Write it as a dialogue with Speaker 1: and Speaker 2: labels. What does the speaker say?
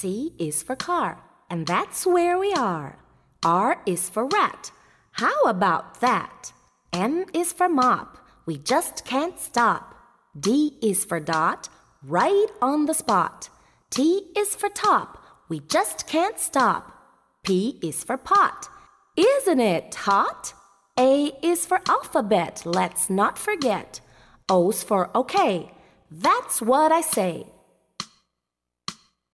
Speaker 1: C is for car, and that's where we are. R is for rat. How about that? M is for mop. We just can't stop. D is for dot, right on the spot. T is for top. We just can't stop. P is for pot. Isn't it hot? A is for alphabet. Let's not forget. O's for okay. That's what I say.